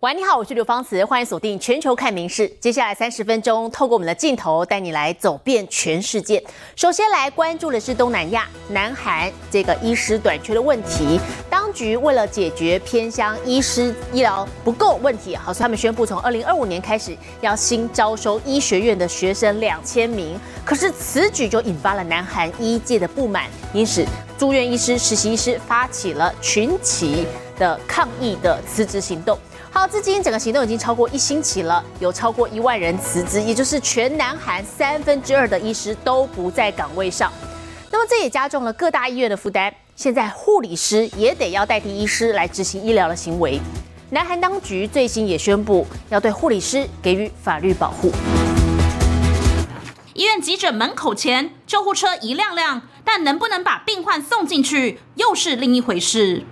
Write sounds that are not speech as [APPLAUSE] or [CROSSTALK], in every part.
喂，你好，我是刘芳慈，欢迎锁定全球看名事。接下来三十分钟，透过我们的镜头带你来走遍全世界。首先来关注的是东南亚，南韩这个医师短缺的问题。当局为了解决偏乡医师医疗不够问题，好，所以他们宣布从二零二五年开始要新招收医学院的学生两千名。可是此举就引发了南韩医界的不满，因此住院医师、实习医师发起了群起的抗议的辞职行动。好，至今整个行动已经超过一星期了，有超过一万人辞职，也就是全南韩三分之二的医师都不在岗位上。那么这也加重了各大医院的负担。现在护理师也得要代替医师来执行医疗的行为。南韩当局最新也宣布要对护理师给予法律保护。医院急诊门口前，救护车一辆辆，但能不能把病患送进去，又是另一回事。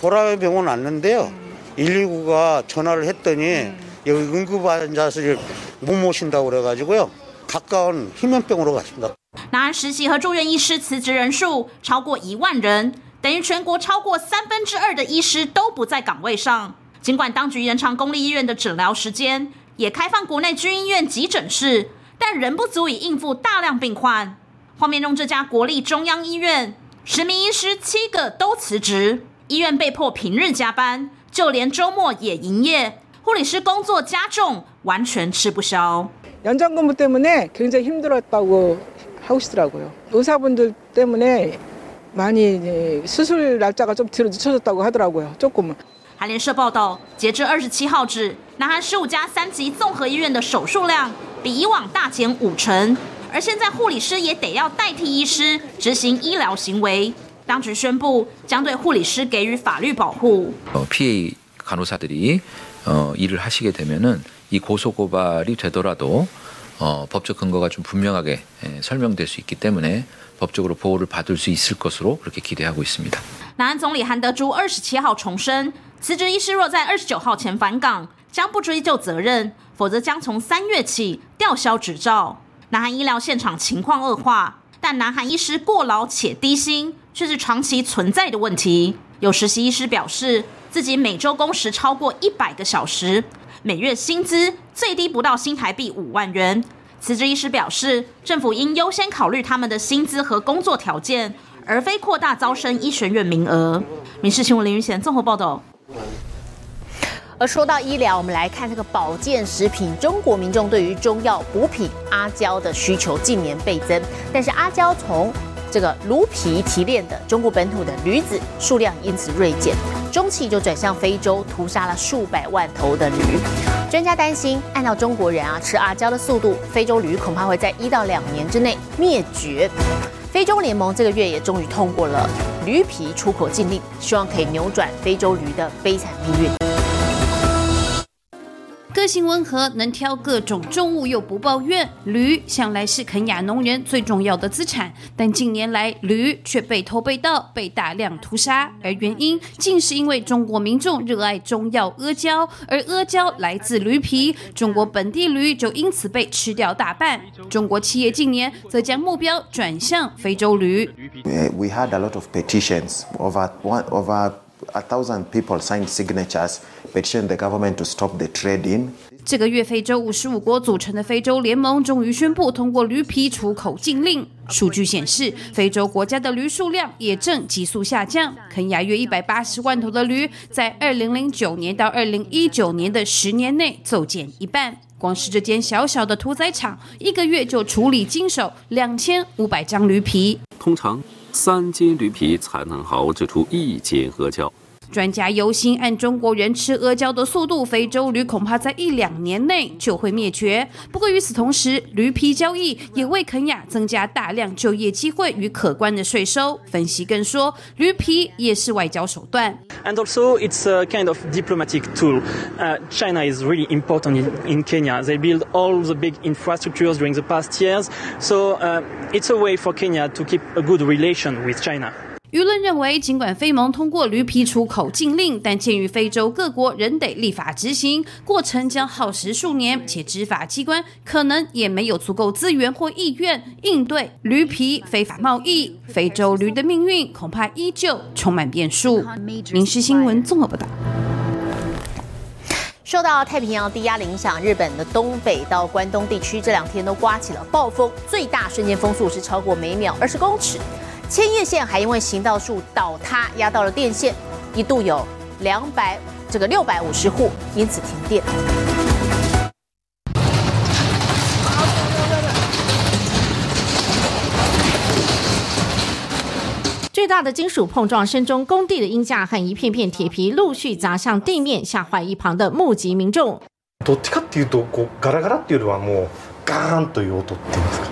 보라병원왔는데요 119가 전화를 했더니 여기 응급 환자실 못 모신다고 그래가지고요. 가까운 희면병으로 갔습니다. 南韩实习和住院医师辞职人数超过一万人，等于全国超过三分之二的医师都不在岗位上。尽管当局延长公立医院的诊疗时间，也开放国内军医院急诊室，但人不足以应付大量病患。画面中这家国立中央医院十名医师七个都辞职，医院被迫平日加班， 就连周末也营业，护理师工作加重，完全吃不消。 연장근무 때문에 굉장히 힘들었다고 하시더라고요. 의사분들 때문에 많이 수술 날짜가 좀 뒤로 늦춰졌다고 하더라고요. 조금은. 韩联社报道，截至二十七号止，南韩十五家三级综合医院的手术量比以往大减五成，而现在护理师也得要代替医师执行医疗行为。 当局宣布将对护理师给予法律保护。피해 간호사들이 어, 일을 하시게 되면은 이 고소 고발이 되더라도 어, 법적 근거가 좀 분명하게 예, 설명될 수 있기 때문에 법적으로 보호를 받을 수 있을 것으로 그렇게 기대하고 있습니다. 南韩总理韩德洙二十七号重申，辞职医师若在二十九号前返岗，将不追究责任，否则将从三月起吊销执照。南韩医疗现场情况恶化，但南韩医师过劳且低薪， 却是长期存在的问题。有实习医师表示，自己每周工时超过一百个小时，每月薪资最低不到新台币五万元。辞职医师表示，政府应优先考虑他们的薪资和工作条件，而非扩大招生医学院名额。民事新闻林云贤综合报道。而说到医疗，我们来看这个保健食品，中国民众对于中药补品阿胶的需求近年倍增，但是阿胶从这个驴皮提炼的中国本土的驴子数量因此锐减，中期就转向非洲，屠杀了数百万头的驴。专家担心，按照中国人啊吃阿胶的速度，非洲驴恐怕会在一到两年之内灭绝。非洲联盟这个月也终于通过了驴皮出口禁令，希望可以扭转非洲驴的悲惨命运。个性温和，能挑各种重物又不抱怨。驴向来是肯亚农人最重要的资产，但近年来驴却被偷被盗，被大量屠杀。而原因竟是因为中国民众热爱中药阿胶，而阿胶来自驴皮，中国本地驴就因此被吃掉大半。中国企业近年则将目标转向非洲驴。We had a lot of petitions of one over a thousand people signed signatures. petition the government to stop the trade in. 这个月，非洲五十五国组成的非洲联盟终于宣布通过驴皮出口禁令。数据显示，非洲国家的驴数量也正急速下降。肯亚约一百八十万头的驴，在二零零九年到二零一九年的十年内骤减一半。光是这间小小的屠宰场，一个月就处理经手两千五百张驴皮。通常，三斤驴皮才能熬制出一斤阿胶。专家忧心，按中国人吃阿胶的速度，非洲驴恐怕在一两年内就会灭绝。不过与此同时，驴皮交易也为肯亚增加大量就业机会与可观的税收。分析更说，驴皮也是外交手段。And also, it's a kind of diplomatic tool. Uh, China is really important in, in Kenya. They build all the big infrastructures during the past years, so uh, it's a way for Kenya to keep a good relation with China. 舆论认为，尽管非盟通过驴皮出口禁令，但鉴于非洲各国仍得立法执行，过程将耗时数年，且执法机关可能也没有足够资源或意愿应对驴皮非法贸易。非洲驴的命运恐怕依旧充满变数。民事新闻综合报道。受到太平洋低压的影响，日本的东北到关东地区这两天都刮起了暴风，最大瞬间风速是超过每秒二十公尺。千叶县还因为行道树倒塌压到了电线，一度有两百这个六百五十户因此停电。巨大的金属碰撞声中，工地的鹰架和一片片铁皮陆续砸向地面，吓坏一旁的目击民众。どっちかっていうとこうガラガラっていうよりはもうガーンという音っていうんですか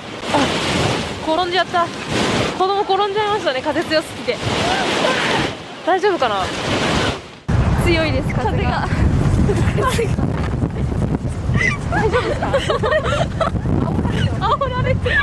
んじゃった。子供転んじゃいましたね。風強すぎて。大丈夫かな？強いです風が。大丈夫ですか？煽られて。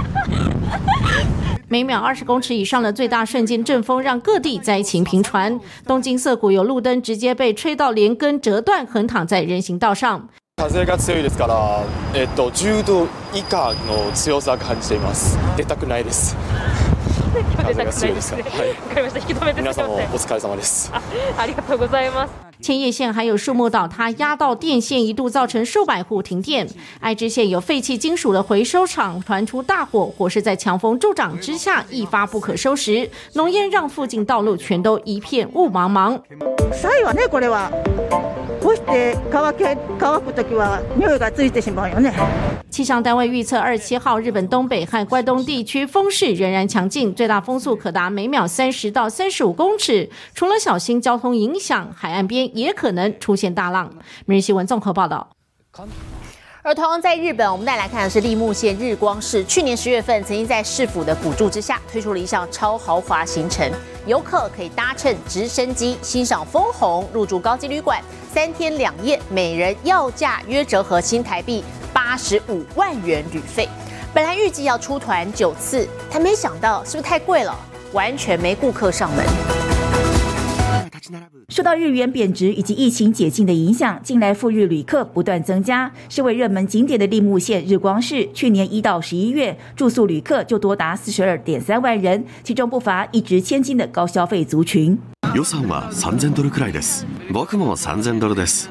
每秒二十公尺以上的最大瞬间阵风，让各地灾情频传。东京涩谷有路灯直接被吹到连根折断，横躺在人行道上。風が強いですから、えっと10度以下の強さ感じています。出たくないです。[LAUGHS] 風が強いですから。はい。わかりました。引き止めて皆さんもお疲れ様です。ありがとうございます。千叶县还有树木倒塌压到电线，一度造成数百户停电。爱知县有废弃金属的回收厂传出大火，火势在强风助长之下一发不可收拾，浓烟让附近道路全都一片雾茫茫。[LAUGHS] 臭いわねこれは。 干して乾け乾く時は匂いがついてしまうよね。气象单位预测，二十七号日本东北和关东地区风势仍然强劲，最大风速可达每秒三十到三十五公尺。除了小心交通影响，海岸边也可能出现大浪。每日新闻综合报道。 而同样在日本，我们再来看的是立木县日光市，去年十月份曾经在市府的补助之下，推出了一项超豪华行程，游客可以搭乘直升机欣赏枫红，入住高级旅馆，三天两夜，每人要价约折合新台币八十五万元旅费。本来预计要出团九次，但没想到是不是太贵了，完全没顾客上门。受到日元贬值以及疫情解禁的影响，近来赴日旅客不断增加。身为热门景点的立木县日光市，去年一到十一月住宿旅客就多达四十二点三万人，其中不乏一掷千金的高消费族群。予算は三千ドルくらいです。僕も三千ドルです。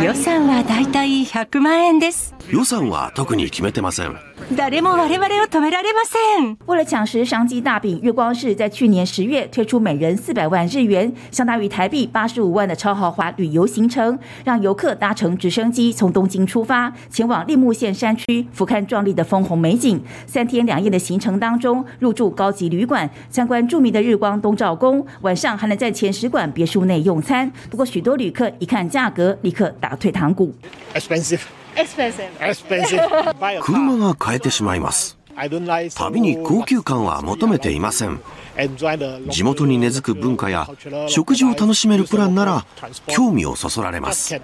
予算はだいたい100万円です。予算は特に決めてません。誰も我々を止められません。为了抢食商机大饼，日光市在去年十月推出每人四百万日元，相当于 台币八十五万的超豪华旅游行程，让游客搭乘直升机从东京出发，前往立木县山区俯瞰壮丽的枫红美景。三天两夜的行程当中，入住高级旅馆，参观著名的日光东照宫，晚上还能在前使馆别墅内用餐。不过，许多旅客一看价格，立刻打退堂鼓。 Expensive. Expensive. Expensive. [LAUGHS] 車が買えてしまいます。 旅に高級感は求めていません。地元に根付く文化や食事を楽しめるプランなら興味をそそられます。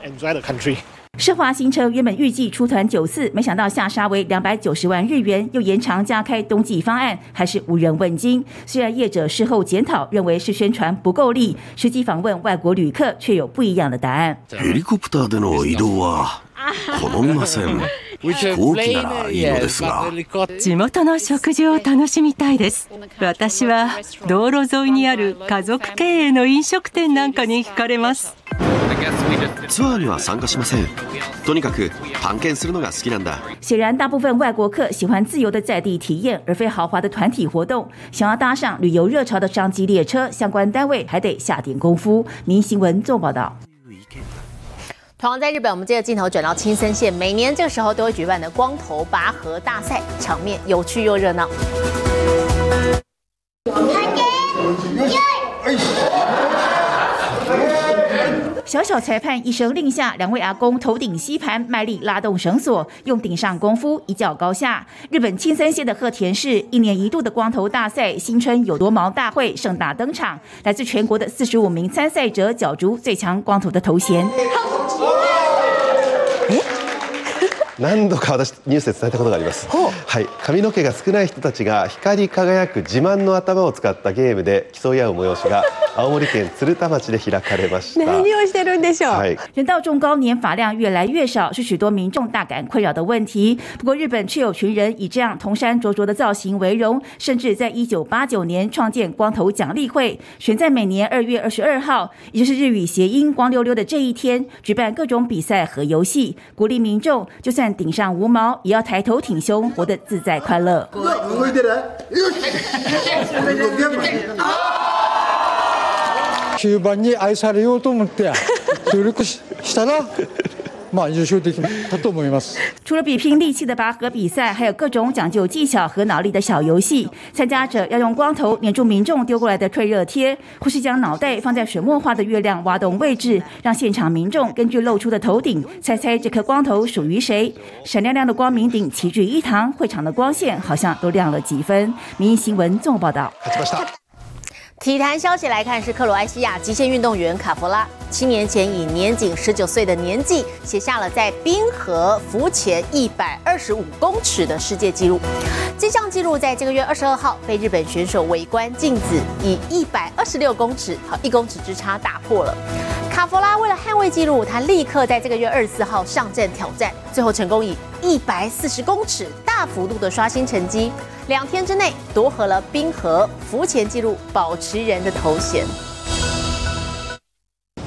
奢华行程原本预计出团九次，没想到下杀为两百九十万日元，又延长加开冬季方案，还是无人问津。虽然业者事后检讨，认为是宣传不够力，实际访问外国旅客却有不一样的答案。ヘリコプターでの移動は [LAUGHS] 好みません。飛行機ならいいのですが。地元の食事を楽しみたいです。私は道路沿いにある家族経営の飲食店なんかに惹かれます。ツアーには参加しません。とにかく探検するのが好きなんだ。显然，大部分外国客喜欢自由的在地体验，而非豪华的团体活动。想要搭上旅游热潮的商机列车，相关单位还得下点功夫。民新闻做报道。同样在日本，我们接着镜头转到青森县，每年这个时候都会举办的光头拔河大赛，场面有趣又热闹。小小裁判一声令下，两位阿公头顶吸盘，卖力拉动绳索，用顶上功夫一较高下。日本青森县的鹤田市一年一度的光头大赛新春有多毛大会盛大登场，来自全国的四十五名参赛者角逐最强光头的头衔。何度か私ニュースで伝えたことがありますはい髪の毛が少ない人たちが光り輝く自慢の頭を使ったゲームで競い合う催しが[LAUGHS] 青森県鶴田町で開かれました何[LAUGHS] をしてるんでしょうはい人到中高年发量越来越少，是许多民众大感困扰的问题。不过，日本却有群人以这样铜山灼灼的造型为荣，甚至在一九八九年创建光头奖励会，选在每年二月二十二号，也就是日语谐音“光溜溜”的这一天，举办各种比赛和游戏，鼓励民众就算 顶上无毛，也要抬头挺胸，活得自在快乐。[LAUGHS] 動いてねよし9番に愛されようと思って努力ししたらまあ優勝できたと思います。除了比拼力气的拔河比赛，还有各种讲究技巧和脑力的小游戏。参加者要用光头粘住民众丢过来的退热贴，或是将脑袋放在水墨画的月亮挖洞位置，让现场民众根据露出的头顶猜猜这颗光头属于谁。闪亮亮的光明顶齐聚一堂，会场的光线好像都亮了几分。民意新闻综合报道。 体坛消息来看，是克罗埃西亚极限运动员卡弗拉，七年前以年仅十九岁的年纪，写下了在冰河浮潜一百二十五公尺的世界纪录。这项纪录在这个月二十二号被日本选手围观静子以一百二十六公尺，和一公尺之差打破了。卡夫拉为了捍卫纪录，他立刻在这个月二十四号上阵挑战，最后成功以一百四十公尺大幅度的刷新成绩，两天之内夺回了冰河浮潜纪录保持人的头衔。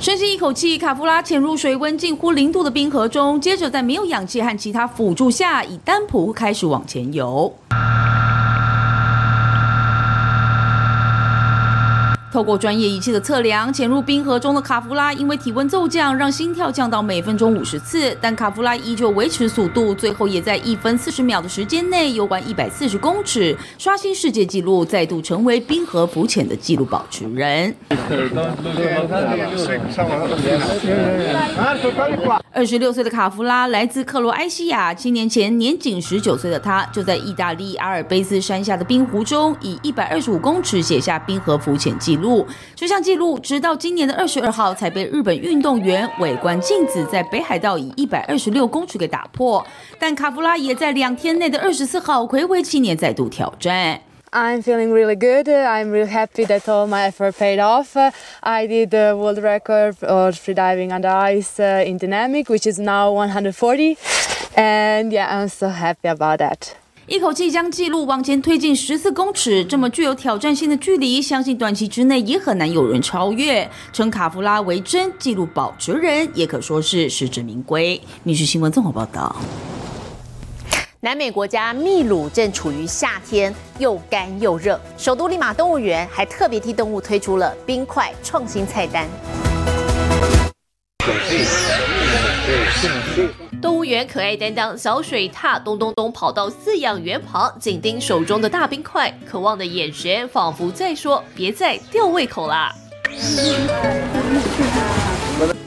深吸一口气，卡夫拉潜入水温近乎零度的冰河中，接着在没有氧气和其他辅助下，以单蹼开始往前游。透过专业仪器的测量，潜入冰河中的卡夫拉因为体温骤降，让心跳降到每分钟五十次，但卡夫拉依旧维持速度，最后也在一分四十秒的时间内游完一百四十公尺，刷新世界纪录，再度成为冰河浮潜的纪录保持人。二十六岁的卡夫拉来自克罗埃西亚，七年前年仅十九岁的他，就在意大利阿尔卑斯山下的冰湖中，以一百二十五公尺写下冰河浮潜记录。这项纪录直到今年的二十二号才被日本运动员尾关镜子在北海道以一百二十六公尺给打破，但卡夫拉也在两天内的二十四号暌违七年再度挑战。I'm feeling really good. I'm really happy that all my effort paid off. I did the world record of freediving under ice uh, in dynamic, which is now 140. And yeah, I'm so happy about that. 一口气将纪录往前推进十四公尺，这么具有挑战性的距离，相信短期之内也很难有人超越。称卡夫拉为真纪录保持人，也可说是实至名归。民事新闻综合报道。南美国家秘鲁正处于夏天，又干又热。首都利马动物园还特别替动物推出了冰块创新菜单。动物园可爱担当小水獭咚咚咚跑到饲养员旁，紧盯手中的大冰块，渴望的眼神仿佛在说：“别再吊胃口啦！”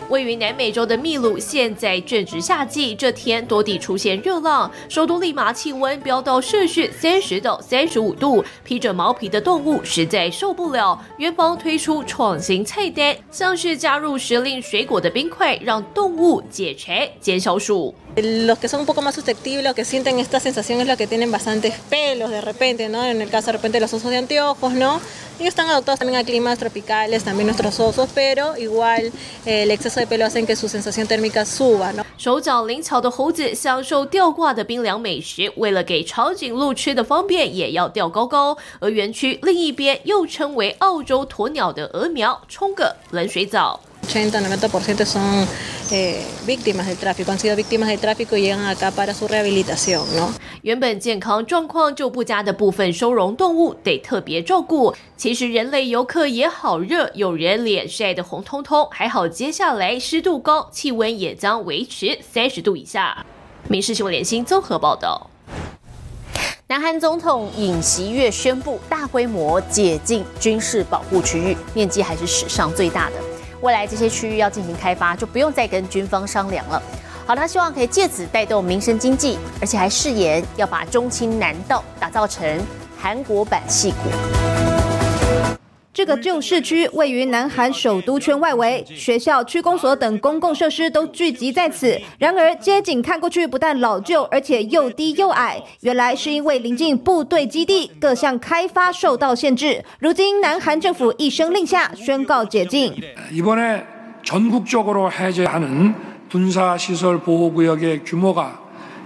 位于南美洲的秘鲁现在正值夏季，这天多地出现热浪，首都利马气温飙到摄氏三十到三十五度，披着毛皮的动物实在受不了。园方推出创新菜单，像是加入时令水果的冰块，让动物解馋减消暑。Los que son un poco más susceptibles o que sienten esta sensación es los que tienen bastantes pelos de repente, ¿no? En el caso de repente los osos de anteojos, ¿no? Ellos están adaptados también a climas tropicales, también nuestros osos, pero igual eh, el exceso de pelo hacen que su sensación térmica suba, ¿no? 手脚灵巧的猴子享受吊挂的冰凉美食，为了给长颈鹿吃的方便，也要吊高高。而园区另一边又称为澳洲鸵鸟的鹅苗，冲个冷水澡。 原本健康状况就不佳的部分收容动物得特别照顾。其实人类游客也好热，有人脸晒得红彤彤，还好接下来湿度高，气温也将维持三十度以下。民事新闻联新综合报道。南韩总统尹锡悦宣布大规模解禁军事保护区域，面积还是史上最大的。未来这些区域要进行开发，就不用再跟军方商量了。好，他希望可以借此带动民生经济，而且还誓言要把中青南道打造成韩国版戏谷。这个旧市区位于南韩首都圈外围，学校、区公所等公共设施都聚集在此。然而，街景看过去不但老旧，而且又低又矮。原来是因为临近部队基地，各项开发受到限制。如今，南韩政府一声令下，宣告解禁。 이번에 전국적으로 해제하는 군사시설 보호구역의 규모가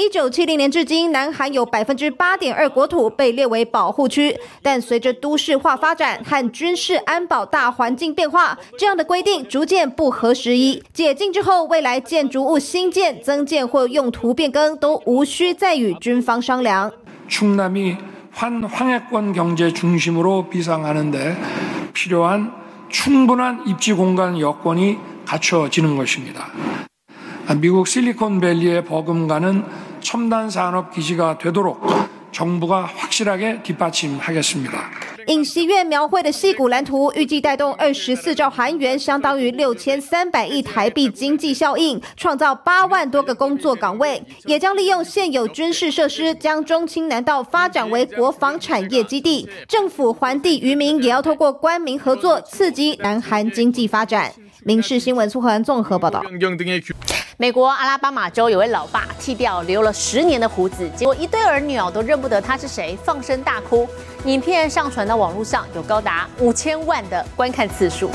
一九七零年至今，南韩有百分之八点二国土被列为保护区，但随着都市化发展和军事安保大环境变化，这样的规定逐渐不合时宜。解禁之后，未来建筑物新建、增建或用途变更都无需再与军方商量。 충남이 환 황해권 경제 중심으로 비상하는데 필요한 충분한 입지 공간 여건이 갖춰지는 것입니다. 미국 실리콘밸리의 버금가는 첨단 산업 기지가 되도록 정부가 확실하게 뒷받침하겠습니다. 尹锡悦描绘的戏骨蓝图，预计带动二十四兆韩元，相当于六千三百亿台币经济效应，创造八万多个工作岗位，也将利用现有军事设施，将中青南道发展为国防产业基地。政府还地于民，也要透过官民合作，刺激南韩经济发展。 民事新闻综合报道。美国阿拉巴马州有位老爸剃掉留了十年的胡子，结果一对儿女哦都认不得他是谁，放声大哭。影片上传到网络上，有高达五千万的观看次数。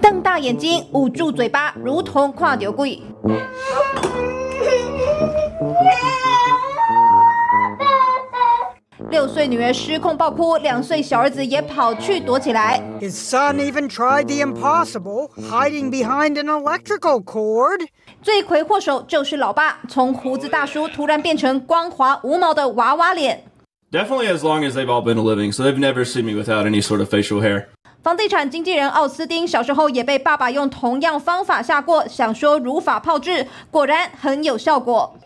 瞪大眼睛，捂住嘴巴，如同跨丢鬼。六岁女儿失控爆哭，两岁小儿子也跑去躲起来。His son even tried the impossible, hiding behind an electrical cord. 罪魁祸首就是老爸，从胡子大叔突然变成光滑无毛的娃娃脸。Definitely as long as they've all been living, so they've never seen me without any sort of facial hair. 房地产经纪人奥斯丁小时候也被爸爸用同样方法吓过，想说如法炮制，果然很有效果。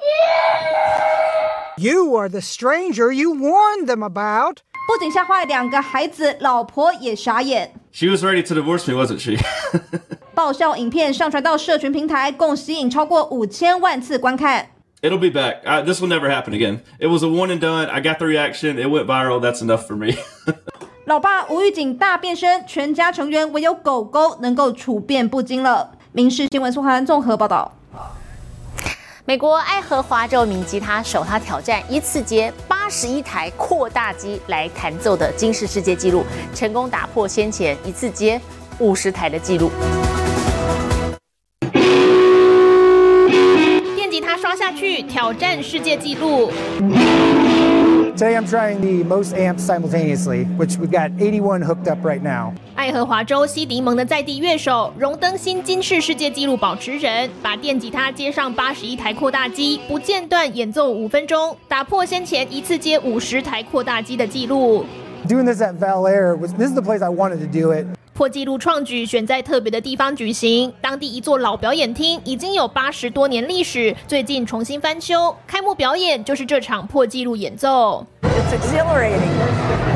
You are the stranger you warned them about. 不仅吓坏两个孩子，老婆也傻眼。She was ready to divorce me, wasn't she? 爆笑影片上传到社群平台，共吸引超过五千万次观看。It'll be back. I, this will never happen again. It was a one and done. I got the reaction. It went viral. That's enough for me. 老爸吴玉景大变身，全家成员唯有狗狗能够处变不惊了。民事新闻苏涵综合报道。美国爱荷华州名吉他手他挑战一次接八十一台扩大机来弹奏的金氏世界纪录，成功打破先前一次接五十台的纪录。电吉他刷下去，挑战世界纪录。Today I'm trying the most amps simultaneously, which we've got 81 hooked up right now. 爱荷华州西迪蒙的在地乐手，荣登新金氏世界纪录保持人，把电吉他接上八十一台扩大机，不间断演奏五分钟，打破先前一次接五十台扩大机的记录。Doing this at Val Air was this is the place I wanted to do it. 破纪录创举选在特别的地方举行，当地一座老表演厅已经有八十多年历史，最近重新翻修，开幕表演就是这场破纪录演奏。It's exhilarating,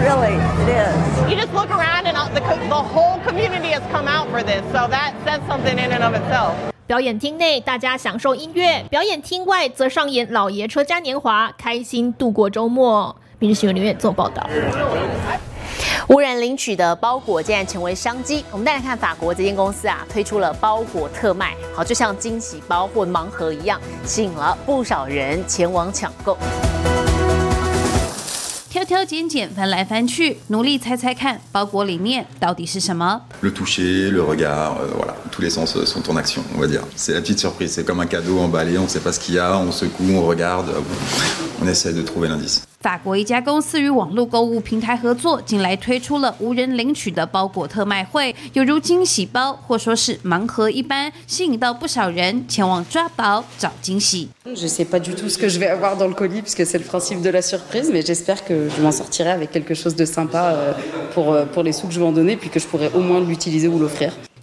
really, it is. You just look around and the, the whole community has come out for this, so that says something in and of itself. 表演厅内大家享受音乐，表演厅外则上演老爷车嘉年华，开心度过周末。明日新闻刘远做报道。无人领取的包裹竟然成为商机。我们再来看法国这间公司啊，推出了包裹特卖，好，就像惊喜包或盲盒一样，吸引了不少人前往抢购。挑挑拣拣，翻来翻去，努力猜猜看，包裹里面到底是什么？Le toucher, le regard, euh, voilà, tous les sens euh, sont en action, on va dire. C'est la petite surprise, c'est comme un cadeau emballé, on ne sait pas ce qu'il y a, on secoue, on regarde, euh, on essaie de trouver l'indice. 法国一家公司与网络购物平台合作，近来推出了无人领取的包裹特卖会，犹如惊喜包或说是盲盒一般，吸引到不少人前往抓宝找惊喜。Je sais pas du tout ce que je vais avoir dans le colis puisque c'est le principe de la surprise, mais j'espère que je m'en sortirai avec quelque chose de sympa pour, pour les sous que je vais en donner, puis que je pourrai au moins l'utiliser ou l'offrir.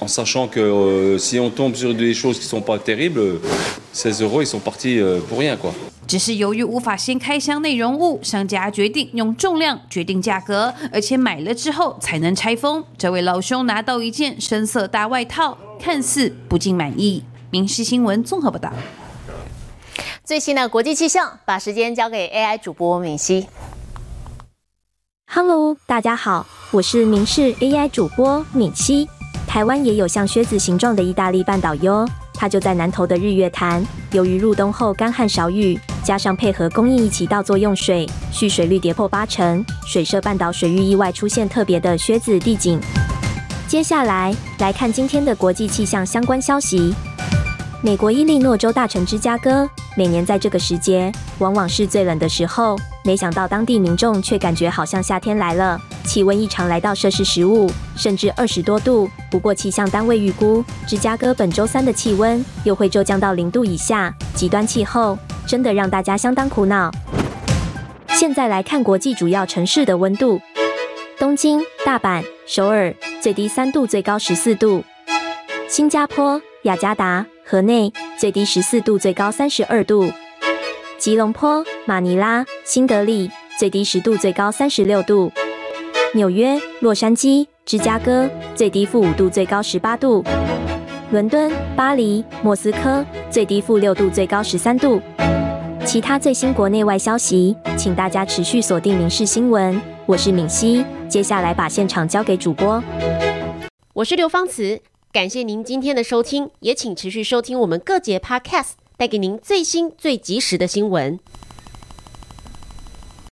En sachant que euh, si on tombe sur des choses qui sont pas terribles, euh, 16 euros, ils sont partis euh, pour rien, quoi. 只是由于无法先开箱内容物，商家决定用重量决定价格，而且买了之后才能拆封。这位老兄拿到一件深色大外套，看似不尽满意。民事新闻综合报道。最新的国际气象，把时间交给 AI 主播敏熙。Hello，大家好，我是民视 AI 主播敏熙。台湾也有像靴子形状的意大利半岛哟，它就在南投的日月潭。由于入冬后干旱少雨，加上配合供应一起倒作用水，蓄水率跌破八成，水社半岛水域意外出现特别的靴子地景。接下来来看今天的国际气象相关消息。美国伊利诺州大城芝加哥，每年在这个时节，往往是最冷的时候。没想到当地民众却感觉好像夏天来了，气温异常来到摄氏十五，甚至二十多度。不过气象单位预估，芝加哥本周三的气温又会骤降到零度以下。极端气候真的让大家相当苦恼。现在来看国际主要城市的温度：东京、大阪、首尔，最低三度，最高十四度；新加坡、雅加达、河内，最低十四度，最高三十二度。吉隆坡、马尼拉、新德里，最低十度，最高三十六度；纽约、洛杉矶、芝加哥，最低负五度，最高十八度；伦敦、巴黎、莫斯科，最低负六度，最高十三度。其他最新国内外消息，请大家持续锁定《民事新闻》，我是敏熙。接下来把现场交给主播，我是刘芳慈，感谢您今天的收听，也请持续收听我们各节 Podcast。带给您最新最及时的新闻。